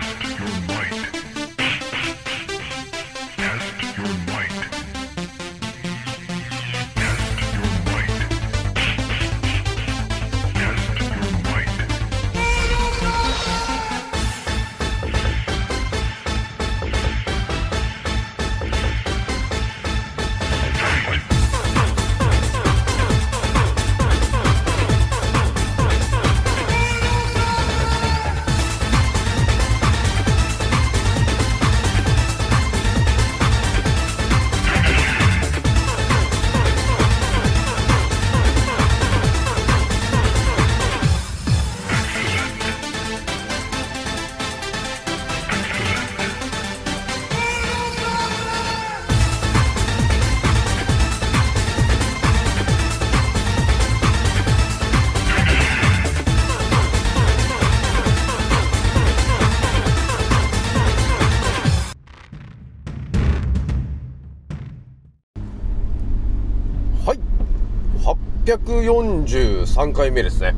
Test your might. 843回目ですね。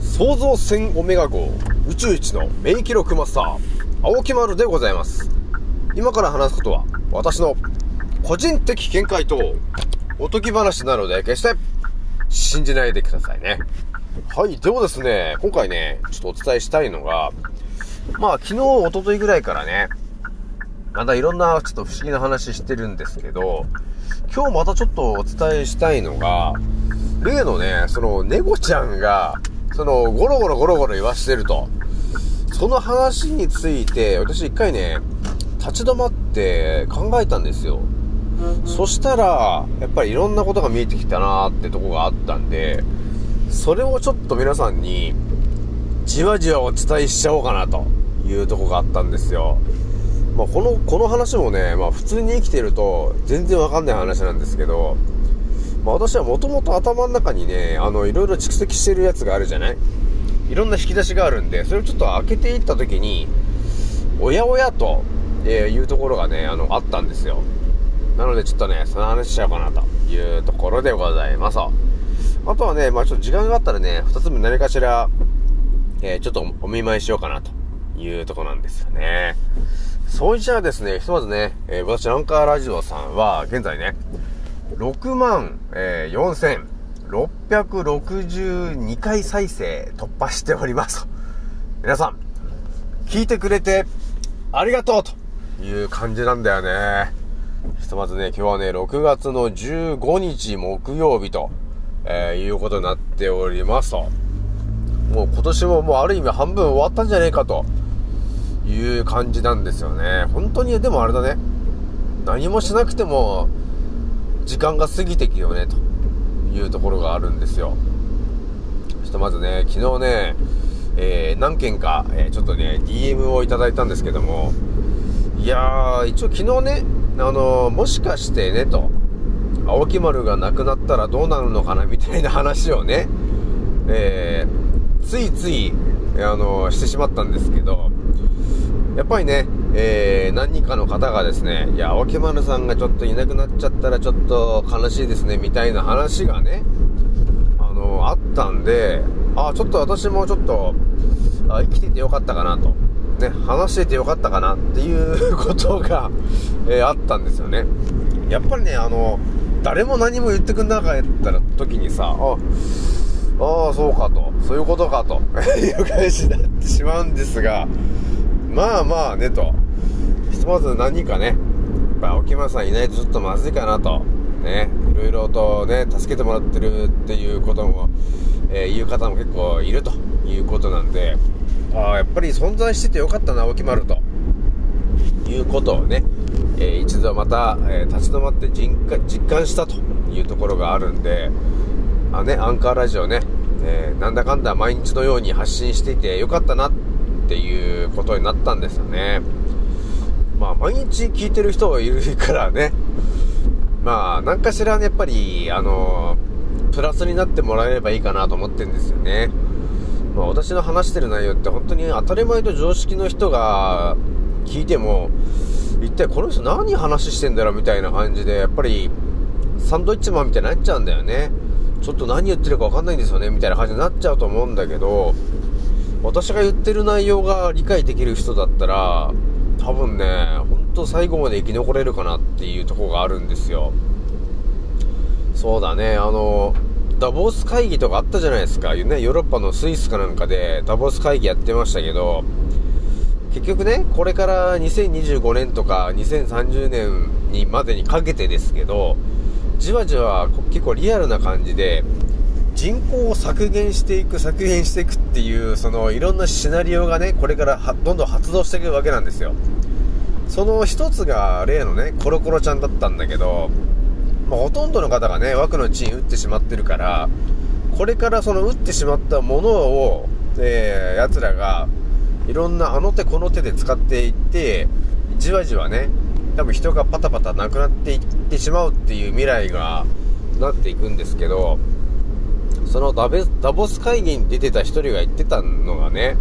創造船オメガ号宇宙一の名記録マスター、青木丸でございます。今から話すことは、私の個人的見解とおとぎ話なので、決して信じないでくださいね。はい。ではですね、今回ね、ちょっとお伝えしたいのが、まあ、昨日、一昨日ぐらいからね、まだいろんなちょっと不思議な話してるんですけど、今日またちょっとお伝えしたいのが、例のね、その猫ちゃんが、そのゴロゴロゴロゴロ言わしてると。その話について、私一回ね、立ち止まって考えたんですよ。そしたら、やっぱりいろんなことが見えてきたなーってとこがあったんで、それをちょっと皆さんに、じわじわお伝えしちゃおうかなというとこがあったんですよ。まあ、この、この話もね、まあ、普通に生きてると全然わかんない話なんですけど、まあ、私はもともと頭の中にね、あの、いろいろ蓄積してるやつがあるじゃない？いろんな引き出しがあるんで、それをちょっと開けていった時に、おやおやと、えいうところがね、あの、あったんですよ。なのでちょっとね、その話しちゃおうかなというところでございます。あとはね、まあちょっと時間があったらね、二つ目何かしら、えーちょっとお見舞いしようかなというところなんですよね。そうじゃあですね、ひとまずね、えー私、アンカーラジオさんは、現在ね、6万、えー、4662回再生突破しております。皆さん、聞いてくれて、ありがとうという感じなんだよね。ひとまずね、今日はね、6月の15日木曜日と、えーいうことになっておりますと。もう今年ももうある意味半分終わったんじゃねえかという感じなんですよね。本当に、でもあれだね。何もしなくても、時間が過ぎていくよね、というところがあるんですよ。ひとまずね、昨日ね、えー何件か、えーちょっとね、DM をいただいたんですけども、いやー、一応昨日ね、あのーもしかしてね、と、青木丸が亡くなったらどうなるのかな、みたいな話をね、えーついつい、あのしてしまったんですけど、やっぱりね、えー何人かの方がですね、いや、青木丸さんがちょっといなくなっちゃったらちょっと悲しいですね、みたいな話がね、あの、あったんで、あ、ちょっと私もちょっと、あ生きててよかったかなと。ね、話しててよかったかなっていうことが、えーあったんですよね。やっぱりね、あの、誰も何も言ってくんなかった時にさ、あ、ああ、そうかと。そういうことかと。いう感じになってしまうんですが、まあまあねと。ひとまず何人かね、やっぱ青木さんいないとちょっとまずいかなと。ね、いろいろとね、助けてもらってるっていうことも、えー言う方も結構いるということなんで、ああ、やっぱり存在しててよかったな、青木丸と。いうことをね、えー一度また、えー立ち止まって実感実感したというところがあるんで、あね、アンカーラジオね、えーなんだかんだ毎日のように発信していてよかったなっていうことになったんですよね。まあ、毎日聞いてる人がいるからね、まあ、何かしらね、やっぱり、あの、プラスになってもらえればいいかなと思ってるんですよね。まあ、私の話してる内容って本当に当たり前と常識の人が聞いても、一体この人何話してんだろうみたいな感じで、やっぱり、サンドイッチマンみたいになっちゃうんだよね。ちょっと何言ってるか分かんないんですよね、みたいな感じになっちゃうと思うんだけど、私が言ってる内容が理解できる人だったら多分ねほんと最後まで生き残れるかなっていうとこがあるんですよ。そうだねあのダボス会議とかあったじゃないですか、ね、ヨーロッパのスイスかなんかでダボス会議やってましたけど結局ねこれから2025年とか2030年にまでにかけてですけどじわじわ結構リアルな感じで人口を削減していく削減していくっていうそのいろんなシナリオがねこれからどんどん発動していくわけなんですよ。その一つが例のねコロコロちゃんだったんだけど、まあ、ほとんどの方がね枠のチン打ってしまってるからこれからその打ってしまったものを、えー、奴らがいろんなあの手この手で使っていってじわじわね多分人がパタパタなくなっていってしまうっていう未来がなっていくんですけどそのダベダボス会議に出てた一人が言ってたのがね、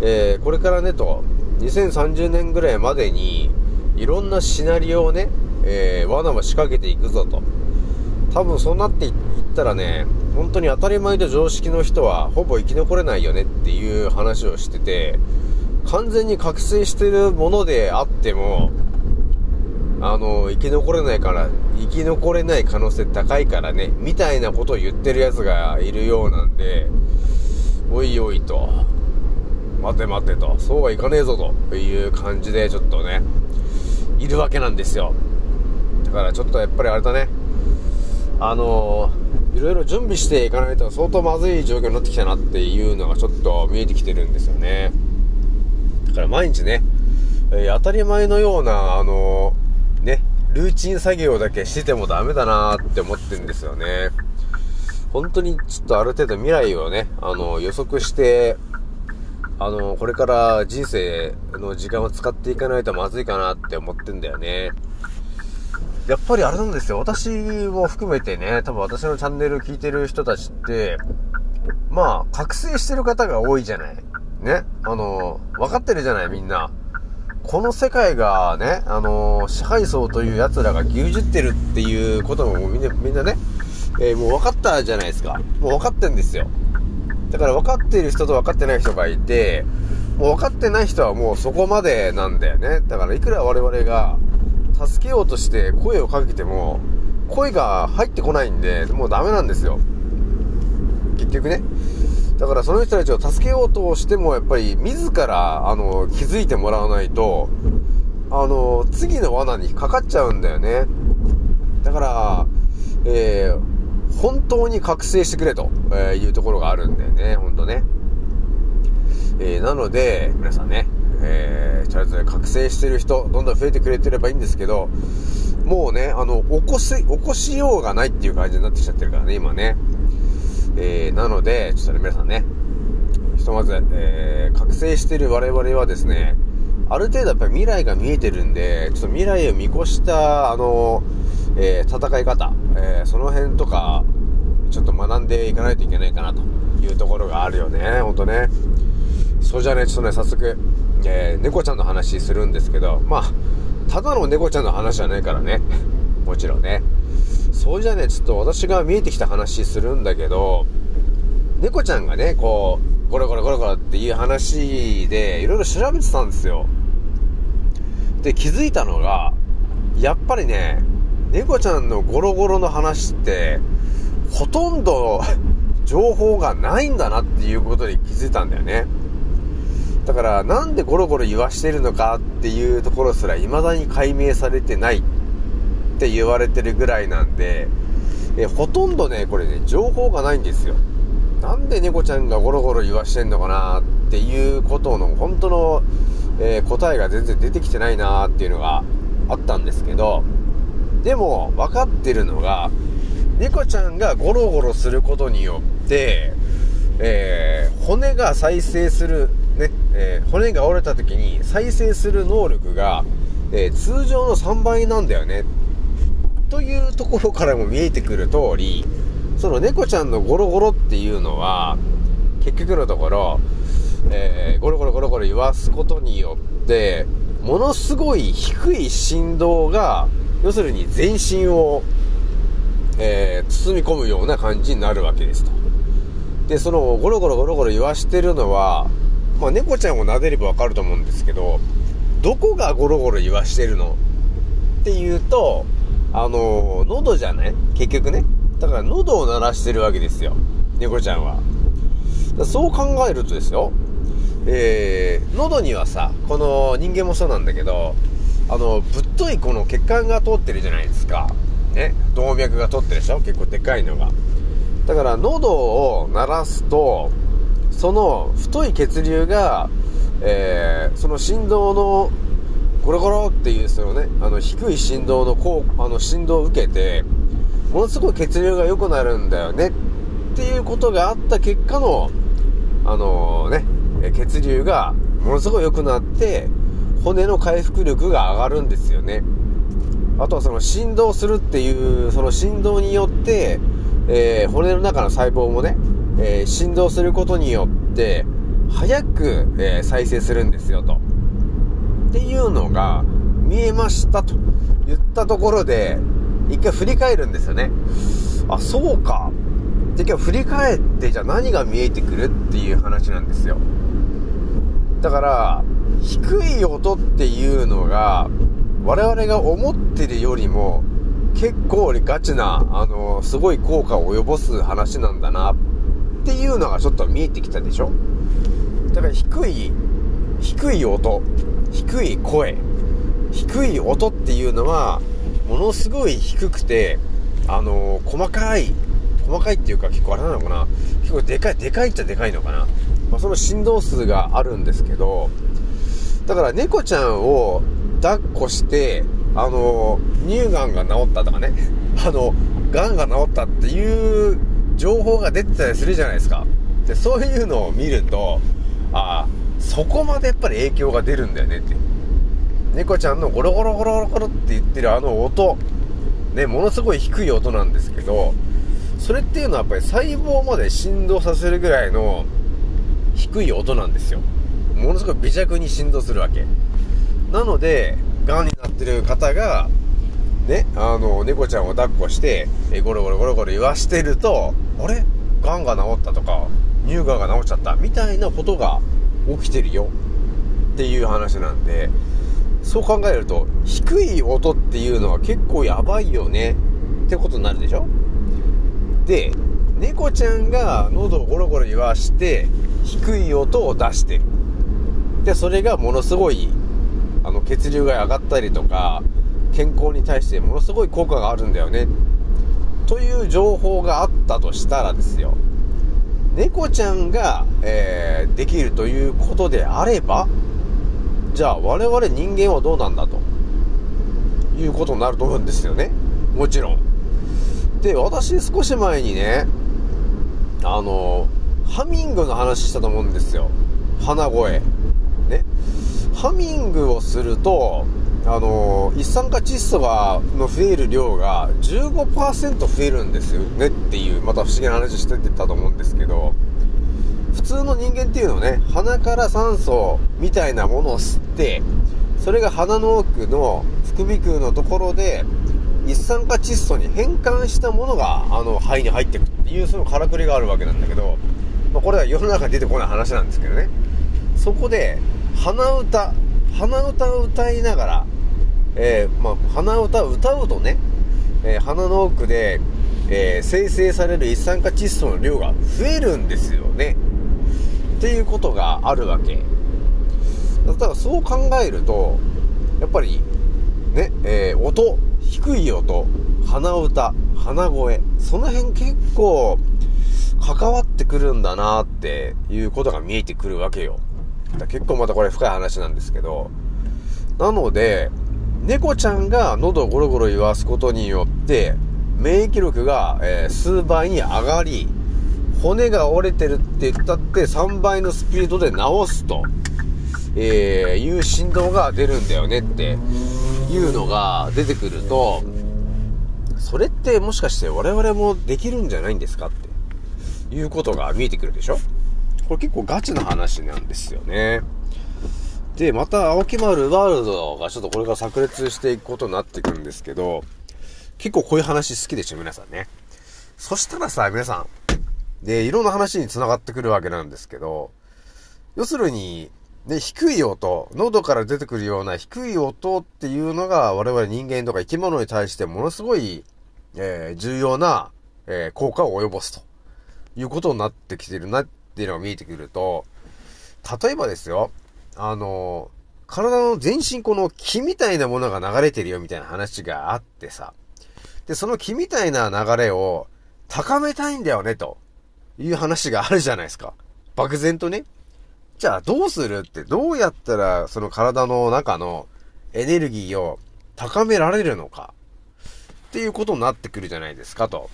えー、これからねと2030年ぐらいまでにいろんなシナリオをね、えー、罠を仕掛けていくぞと。多分そうなっていったらね本当に当たり前と常識の人はほぼ生き残れないよねっていう話をしてて完全に覚醒してるものであってもあの、生き残れないから、生き残れない可能性高いからね、みたいなことを言ってる奴がいるようなんで、おいおいと、待て待てと、そうはいかねえぞという感じでちょっとね、いるわけなんですよ。だからちょっとやっぱりあれだね、あのいろいろ準備していかないと相当まずい状況になってきたなっていうのがちょっと見えてきてるんですよね。だから毎日ね、えー、当たり前のような、あのね、ルーチン作業だけしててもダメだなって思ってるんですよね。本当にちょっとある程度未来をね、あの、予測して、あの、これから人生の時間を使っていかないとまずいかなって思ってんだよね。やっぱりあれなんですよ。私も含めてね、多分私のチャンネル聞いてる人たちって、まあ、覚醒してる方が多いじゃない。ね。あの、分かってるじゃない、みんな。この世界がね、あのー、支配層という奴らが牛耳ってるっていうこともみんな、みんなね、えー、もう分かったじゃないですか。もう分かってんですよ。だから分かっている人と分かってない人がいて、もう分かってない人はもうそこまでなんだよね。だからいくら我々が助けようとして声をかけても、声が入ってこないんで、もうダメなんですよ。結局ね。だからその人たちを助けようとしても、やっぱり自ら、あの、気づいてもらわないと、あの、次の罠にかかっちゃうんだよね。だから、えー、本当に覚醒してくれというところがあるんだよね、ほんとね。えー、なので、皆さんね、えー、とりあえず覚醒してる人、どんどん増えてくれてればいいんですけど、もうね、あの、起こす、起こしようがないっていう感じになってきちゃってるからね、今ね。えー、なので、ちょっとね、皆さんね、ひとまず、えー、覚醒してる我々はですね、ある程度やっぱり未来が見えてるんで、ちょっと未来を見越した、あの、えー、戦い方、えー、その辺とか、ちょっと学んでいかないといけないかなというところがあるよね、ほんとね。そうじゃね、ちょっとね、早速、えー、猫ちゃんの話するんですけど、まあ、ただの猫ちゃんの話じゃないからね。もちろんね。そうじゃね、ちょっと私が見えてきた話するんだけど、猫ちゃんがね、こう、ゴロゴロゴロゴロっていう話で、いろいろ調べてたんですよ。で、気づいたのが、やっぱりね、猫ちゃんのゴロゴロの話って、ほとんど情報がないんだなっていうことに気づいたんだよね。だから、なんでゴロゴロ言わしてるのかっていうところすら未だに解明されてないっって言われてるぐらいなんで、えほとんどね、これね、情報がないんですよ。なんで猫ちゃんがゴロゴロ言わしてんのかなっていうことの本当の、えー、答えが全然出てきてないなっていうのがあったんですけど、でも分かってるのが、猫ちゃんがゴロゴロすることによって、えー、骨が再生する、ね、えー、骨が折れた時に再生する能力が、え通常の3倍なんだよねというところからも見えてくる通り、その猫ちゃんのゴロゴロっていうのは、結局のところ、えー、ゴロゴロゴロゴロ言わすことによって、ものすごい低い振動が、要するに全身を、えー、包み込むような感じになるわけですと。で、そのゴロゴロゴロゴロ言わしてるのは、まあ、猫ちゃんを撫でればわかると思うんですけど、どこがゴロゴロ言わしてるのっていうと、あの、喉じゃない？結局ね。だから喉を鳴らしてるわけですよ。猫ちゃんは。そう考えるとですよ。えー、喉にはさ、この人間もそうなんだけど、あの、ぶっといこの血管が通ってるじゃないですか。ね？動脈が通ってるでしょ？結構でかいのが。だから喉を鳴らすと、その太い血流が、えー、その振動のゴロゴロっていうそのね、あの低い振動のこう、あの振動を受けて、ものすごい血流が良くなるんだよねっていうことがあった結果の、あのー、ね、血流がものすごい良くなって、骨の回復力が上がるんですよね。あとはその振動するっていう、その振動によって、えー、骨の中の細胞もね、えー、振動することによって、早く、えー、再生するんですよと。っていうのが見えましたと言ったところで、一回振り返るんですよね。あ、そうか。で、今日振り返って、じゃあ何が見えてくるっていう話なんですよ。だから、低い音っていうのが、我々が思ってるよりも、結構ガチな、あの、すごい効果を及ぼす話なんだな、っていうのがちょっと見えてきたでしょだから低い、低い音、低い声、低い音っていうのは、ものすごい低くて、あのー、細かい、細かいっていうか結構あれなのかな。結構でかい、でかいっちゃでかいのかな。まあ、その振動数があるんですけど、だから猫ちゃんを抱っこして、あのー、乳がんが治ったとかね、あの、がんが治ったっていう情報が出てたりするじゃないですか。で、そういうのを見ると、ああ、そこまでやっぱり影響が出るんだよねって。猫ちゃんのゴロゴロゴロゴロって言ってるあの音、ね、ものすごい低い音なんですけど、それっていうのはやっぱり細胞まで振動させるぐらいの低い音なんですよ。ものすごい微弱に振動するわけ。なので、癌になってる方が、ね、あの、猫ちゃんを抱っこして、えゴロゴロゴロゴロ言わしてると、あれ？癌が治ったとか、乳がんが治っちゃった、みたいなことが起きてるよ。っていう話なんで、そう考えると、低い音っていうのは結構やばいよねってことになるでしょ？で、猫ちゃんが喉をゴロゴロ言わして、低い音を出してる。で、それがものすごい、あの、血流が上がったりとか、健康に対してものすごい効果があるんだよね。という情報があったとしたらですよ。猫ちゃんが、えー、できるということであれば、じゃあ我々人間はどうなんだということになると思うんですよね。もちろん。で、私少し前にね、あの、ハミングの話したと思うんですよ。鼻声。ね。ハミングをすると、あの、一酸化窒素が、の増える量が15%増えるんですよねっていう、また不思議な話してたと思うんですけど、普通の人間っていうのはね、鼻から酸素みたいなものを吸って、それが鼻の奥の副鼻腔のところで、一酸化窒素に変換したものが、あの、肺に入っていくっていう、そのからくりがあるわけなんだけど、まあ、これは世の中に出てこない話なんですけどね。そこで、鼻歌、鼻歌を歌いながら、えー、まあ、鼻歌を歌うとね、えー、鼻の奥で、えー、生成される一酸化窒素の量が増えるんですよね。っていうことがあるわけ。だからそう考えると、やっぱり、ね、えー、音、低い音、鼻歌、鼻声、その辺結構関わってくるんだなっていうことが見えてくるわけよ。結構またこれ深い話なんですけど、なので、猫ちゃんが喉をゴロゴロ言わすことによって、免疫力が、えー、数倍に上がり、骨が折れてるって言ったって3倍のスピードで直すと、えー、いう振動が出るんだよねっていうのが出てくると、それってもしかして我々もできるんじゃないんですかっていうことが見えてくるでしょ。これ結構ガチな話なんですよね。で、また青木丸ワールドがちょっとこれから炸裂していくことになっていくんですけど、結構こういう話好きでしょ、皆さんね。そしたらさ、皆さん、で、いろんな話に繋がってくるわけなんですけど、要するに、ね、低い音、喉から出てくるような低い音っていうのが我々人間とか生き物に対してものすごい、えー重要な、えー効果を及ぼすということになってきてるなていうのが見えてくると、例えばですよ、あの、体の全身この気みたいなものが流れてるよみたいな話があってさ、で、その気みたいな流れを高めたいんだよね、という話があるじゃないですか。漠然とね。じゃあどうするって、どうやったらその体の中のエネルギーを高められるのかっていうことになってくるじゃないですかと。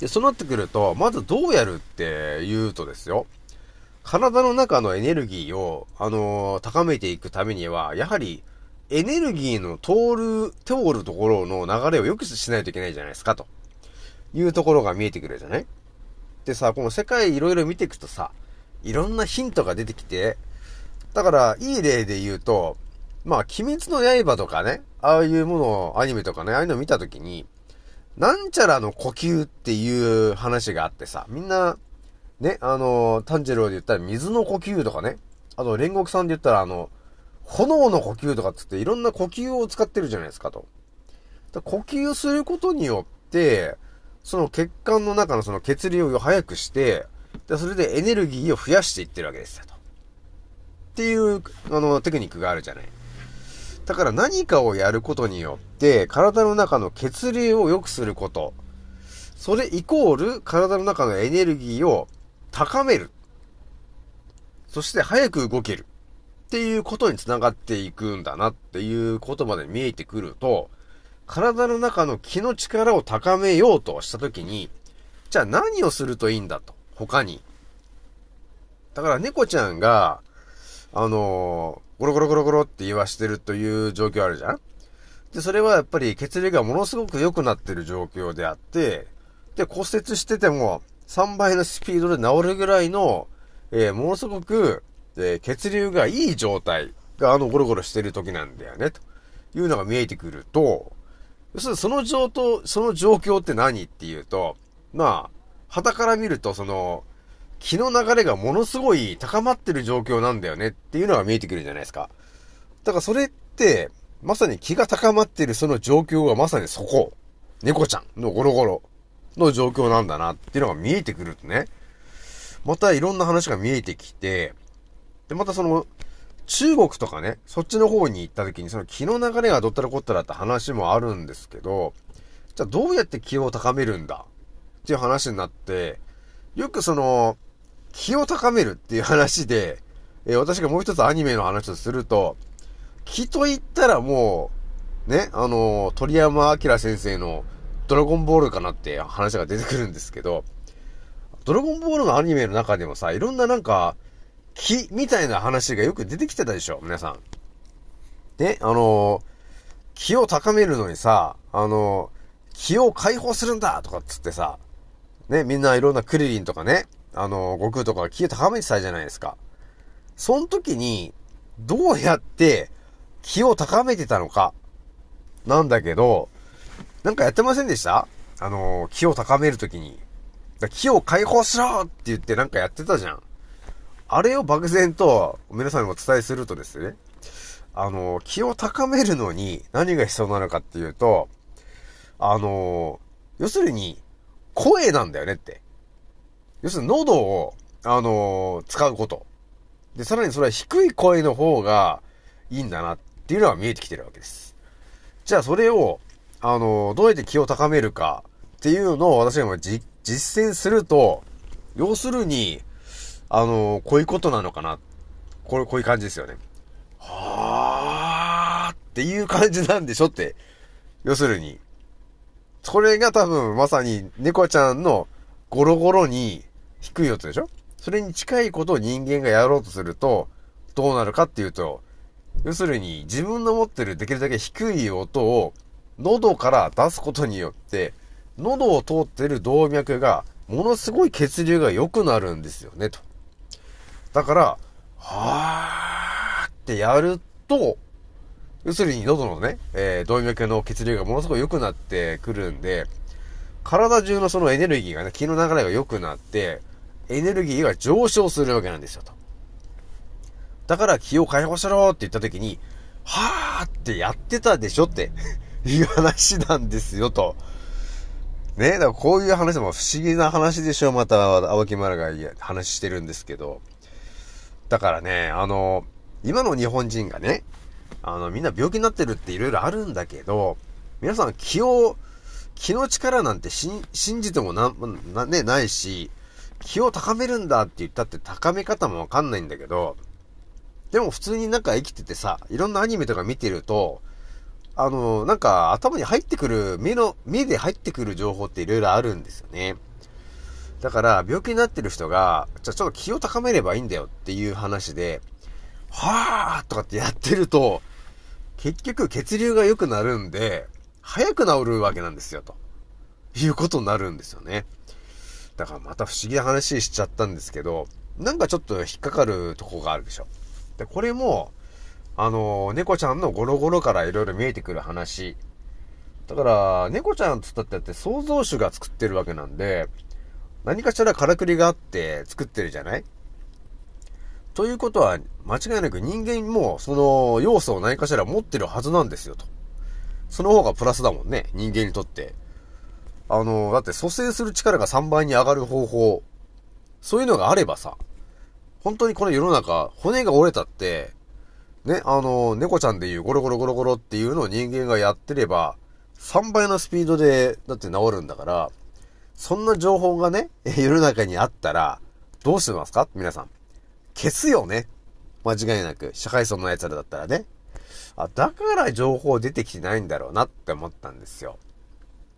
で、そうなってくると、まずどうやるって言うとですよ。体の中のエネルギーを、あのー高めていくためには、やはり、エネルギーの通る、通るところの流れを良くしないといけないじゃないですか、というところが見えてくるじゃない？でさ、この世界いろいろ見ていくとさ、いろんなヒントが出てきて、だから、いい例で言うと、まあ、鬼滅の刃とかね、ああいうものを、アニメとかね、ああいうのを見たときに、なんちゃらの呼吸っていう話があってさ、みんな、ね、あの、炭治郎で言ったら水の呼吸とかね、あと煉獄さんで言ったらあの、炎の呼吸とかっつっていろんな呼吸を使ってるじゃないですかと。だ呼吸することによって、その血管の中のその血流を早くして、でそれでエネルギーを増やしていってるわけですよと。っていう、あの、テクニックがあるじゃない。だから何かをやることによって、体の中の血流を良くすること。それイコール、体の中のエネルギーを高める。そして早く動ける。っていうことにつながっていくんだなっていうことまで見えてくると、体の中の気の力を高めようとしたときに、じゃあ何をするといいんだと。他に。だから猫ちゃんが、あのーゴロゴロゴロゴロって言わしてるという状況あるじゃん。で、それはやっぱり血流がものすごく良くなってる状況であって、で、骨折してても3倍のスピードで治るぐらいの、えーものすごく、えー血流がいい状態があのゴロゴロしてる時なんだよね、というのが見えてくると、要するにその状況、その状況って何っていうと、まあ、旗から見るとその、気の流れがものすごい高まってる状況なんだよねっていうのが見えてくるじゃないですか。だからそれって、まさに気が高まってるその状況がまさにそこ。猫ちゃんのゴロゴロの状況なんだなっていうのが見えてくるとね。またいろんな話が見えてきて、で、またその、中国とかね、そっちの方に行った時にその気の流れがどったらこったらって話もあるんですけど、じゃあどうやって気を高めるんだっていう話になって、よくその、気を高めるっていう話で、えー私がもう一つアニメの話をすると、気と言ったらもう、ね、あのー鳥山明先生のドラゴンボールかなって話が出てくるんですけど、ドラゴンボールのアニメの中でもさ、いろんななんか、気みたいな話がよく出てきてたでしょ、皆さん。ね、あのー気を高めるのにさ、あのー気を解放するんだとかっつってさ、ね、みんないろんなクリリンとかね、あの、悟空とかが気を高めてたじゃないですか。その時に、どうやって気を高めてたのか、なんだけど、なんかやってませんでした？あの、気を高める時に。気を解放しろって言ってなんかやってたじゃん。あれを漠然と皆さんにお伝えするとですね、あの、気を高めるのに何が必要なのかっていうと、あの、要するに、声なんだよねって。要するに喉を、あのー使うこと。で、さらにそれは低い声の方がいいんだなっていうのが見えてきてるわけです。じゃあそれを、あのーどうやって気を高めるかっていうのを私が今実践すると、要するに、あのーこういうことなのかな。これ、こういう感じですよね。はーっていう感じなんでしょって。要するに。それが多分まさに猫ちゃんのゴロゴロに低い音でしょ？それに近いことを人間がやろうとすると、どうなるかっていうと、要するに自分の持ってるできるだけ低い音を喉から出すことによって、喉を通ってる動脈がものすごい血流が良くなるんですよね、と。だから、はーってやると、要するに喉のね、えー動脈の血流がものすごい良くなってくるんで、体中のそのエネルギーがね、気の流れが良くなって、エネルギーが上昇するわけなんですよ、と。だから気を解放しろって言った時に、はーってやってたでしょって いう話なんですよと。ね、だからこういう話も不思議な話でしょまた、青木丸が話してるんですけど。だからね、あの、今の日本人がね、あの、みんな病気になってるって色々あるんだけど、皆さん気を、気の力なんて信じてもな、な、ね、ないし、気を高めるんだって言ったって高め方もわかんないんだけど、でも普通になんか生きててさ、いろんなアニメとか見てると、あの、なんか頭に入ってくる、目の、目で入ってくる情報っていろいろあるんですよね。だから、病気になってる人が、じゃあちょっと気を高めればいいんだよっていう話で、はぁーとかってやってると、結局血流が良くなるんで、早く治るわけなんですよ、ということになるんですよね。だからまた不思議な話しちゃったんですけど、なんかちょっと引っかかるとこがあるでしょ。で、これも、あの、猫ちゃんのゴロゴロから色々見えてくる話。だから、猫ちゃんつったってって創造主が作ってるわけなんで、何かしらからくりがあって作ってるじゃない？ということは、間違いなく人間もその要素を何かしら持ってるはずなんですよと。その方がプラスだもんね、人間にとって。あの、だって蘇生する力が3倍に上がる方法、そういうのがあればさ、本当にこの世の中、骨が折れたって、ね、あの、猫ちゃんでいうゴロゴロゴロゴロっていうのを人間がやってれば、3倍のスピードで、だって治るんだから、そんな情報がね、世の中にあったら、どうしてますか？皆さん。消すよね。間違いなく。社会層のやつらだったらね。あ、だから情報出てきてないんだろうなって思ったんですよ。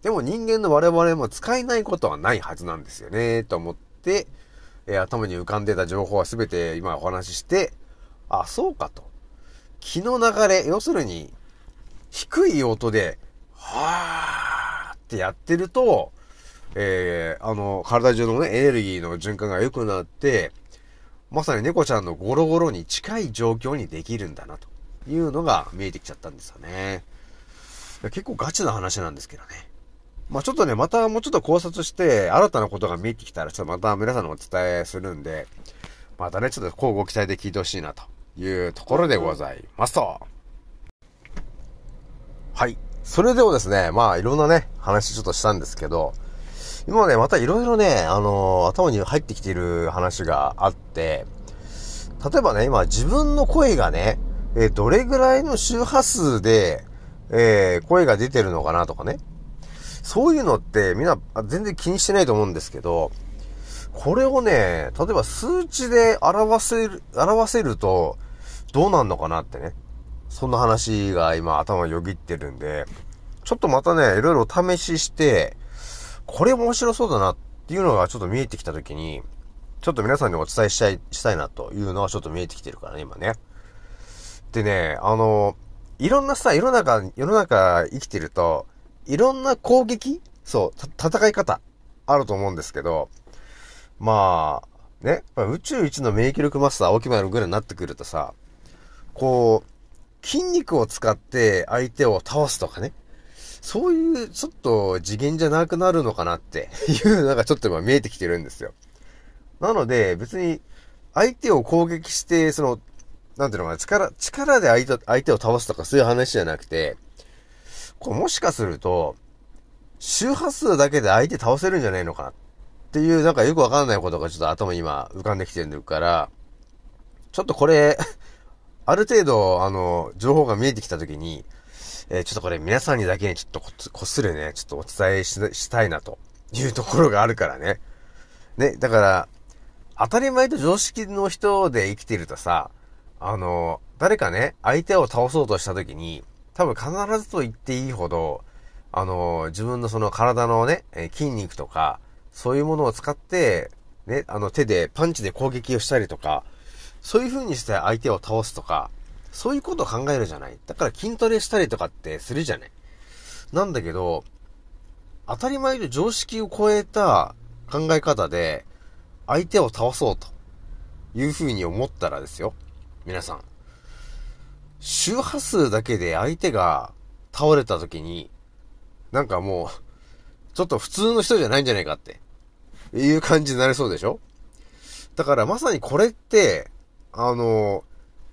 でも人間の我々も使えないことはないはずなんですよね、と思って、えー、頭に浮かんでた情報は全て今お話しして、あ、そうかと。気の流れ、要するに、低い音で、はーってやってると、えー、あの、体中のね、エネルギーの循環が良くなって、まさに猫ちゃんのゴロゴロに近い状況にできるんだな、というのが見えてきちゃったんですよね。結構ガチな話なんですけどね。まあちょっとね、またもうちょっと考察して、新たなことが見えてきたら、ちょっとまた皆さんにお伝えするんで、またね、ちょっと交互期待で聞いてほしいな、というところでございますと。はい。それでもですね、まあいろんなね、話ちょっとしたんですけど、今ね、またいろいろね、あのー、頭に入ってきている話があって、例えばね、今自分の声がね、えー、どれぐらいの周波数で、えー、声が出てるのかなとかね。そういうのってみんな全然気にしてないと思うんですけど、これをね、例えば数値で表せる、表せるとどうなんのかなってね。そんな話が今頭よぎってるんで、ちょっとまたね、いろいろ試しして、これ面白そうだなっていうのがちょっと見えてきたときに、ちょっと皆さんにお伝えしたい、したいなというのはちょっと見えてきてるからね、今ね。でね、あの、いろんなさ、世の中、世の中生きてると、いろんな攻撃？そう、戦い方、あると思うんですけど、まあ、ね、宇宙一の免疫力マスター、青木丸ぐらいになってくるとさ、こう、筋肉を使って相手を倒すとかね。そういうちょっと次元じゃなくなるのかなっていうのがちょっと今見えてきてるんですよ。なので別に相手を攻撃して、その、なんていうのかな、力、力で相手相手を倒すとかそういう話じゃなくて、これもしかすると、周波数だけで相手倒せるんじゃないのかっていうなんかよくわかんないことがちょっと頭今浮かんできてるから、ちょっとこれ ある程度、あの、情報が見えてきたときに、えー、ちょっとこれ皆さんにだけにちょっとここっするね、ちょっとお伝えしたいなというところがあるからね。ね、だから、当たり前と常識の人で生きてるとさ、あの、誰かね、相手を倒そうとしたときに、多分必ずと言っていいほど、あの、自分のその体のね、筋肉とか、そういうものを使って、ね、あの手でパンチで攻撃をしたりとか、そういう風にして相手を倒すとか、そういうことを考えるじゃない。だから筋トレしたりとかってするじゃない。なんだけど、当たり前と常識を超えた考え方で、相手を倒そうという風に思ったらですよ。皆さん。周波数だけで相手が倒れた時に、なんかもう、ちょっと普通の人じゃないんじゃないかって、いう感じになりそうでしょ？だからまさにこれって、あの、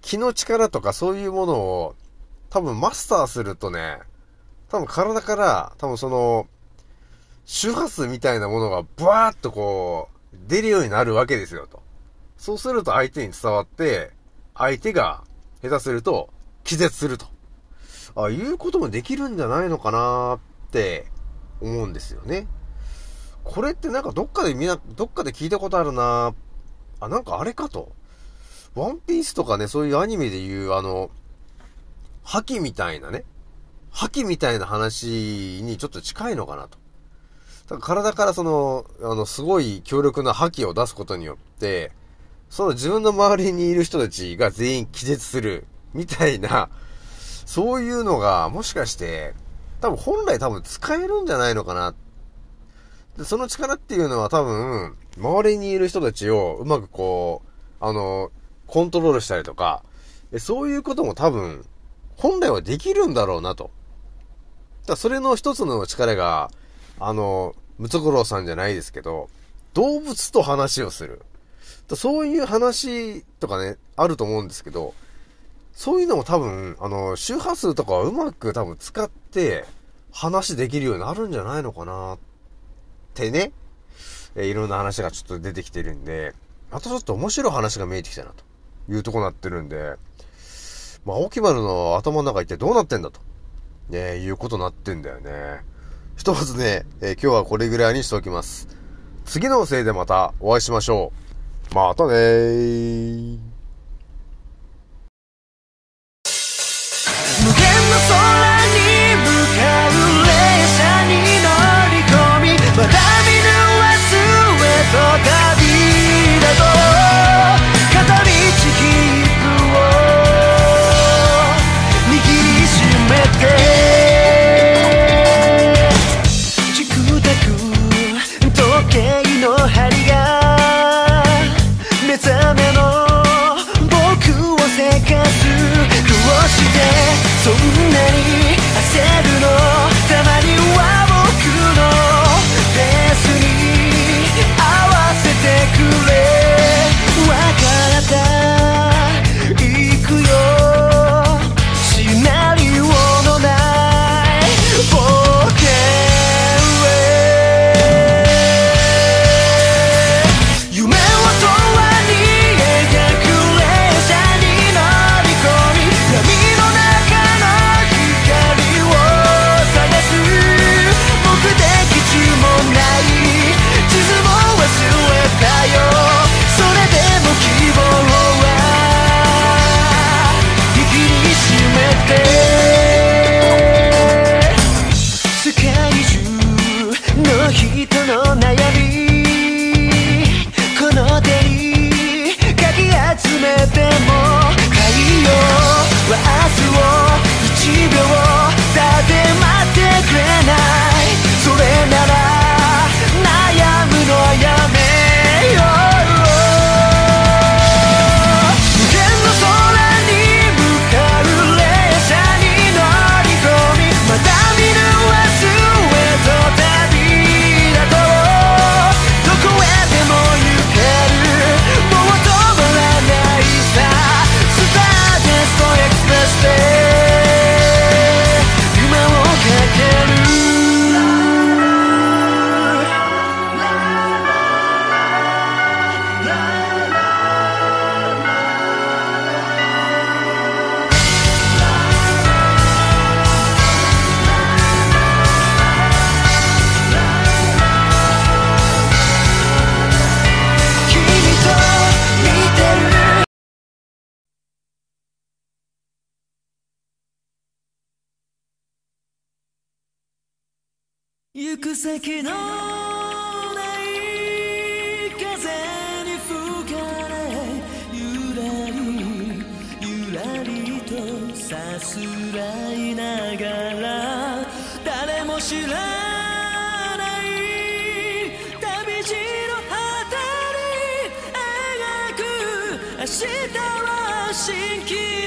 気の力とかそういうものを多分マスターするとね、多分体から多分その周波数みたいなものがブワーっとこう出るようになるわけですよと。そうすると相手に伝わって、相手が下手すると気絶すると。ああいうこともできるんじゃないのかなって思うんですよね。これってなんかどっかでみな、どっかで聞いたことあるなあ、なんかあれかと。ワンピースとかね、そういうアニメで言う、あの、覇気みたいなね。覇気みたいな話にちょっと近いのかなと。だから体からその、あの、すごい強力な覇気を出すことによって、その自分の周りにいる人たちが全員気絶する、みたいな、そういうのが、もしかして、多分本来多分使えるんじゃないのかな。でその力っていうのは多分、周りにいる人たちをうまくこう、あの、コントロールしたりとか、そういうことも多分、本来はできるんだろうなと。だそれの一つの力が、あの、ムツゴロウさんじゃないですけど、動物と話をする。だそういう話とかね、あると思うんですけど、そういうのも多分、あの、周波数とかをうまく多分使って、話できるようになるんじゃないのかなってね、えーいろんな話がちょっと出てきてるんで、またちょっと面白い話が見えてきたな、というとこになってるんで、まあ、青木丸の頭の中一体どうなってんだと、ね、いうことになってんだよね。ひとまずね、えー今日はこれぐらいにしておきます。次のせいでまたお会いしましょう。またねー。だ行く先のない風に吹かれゆらりゆらりとさすらいながら誰も知らない旅路の果てに描く明日は蜃気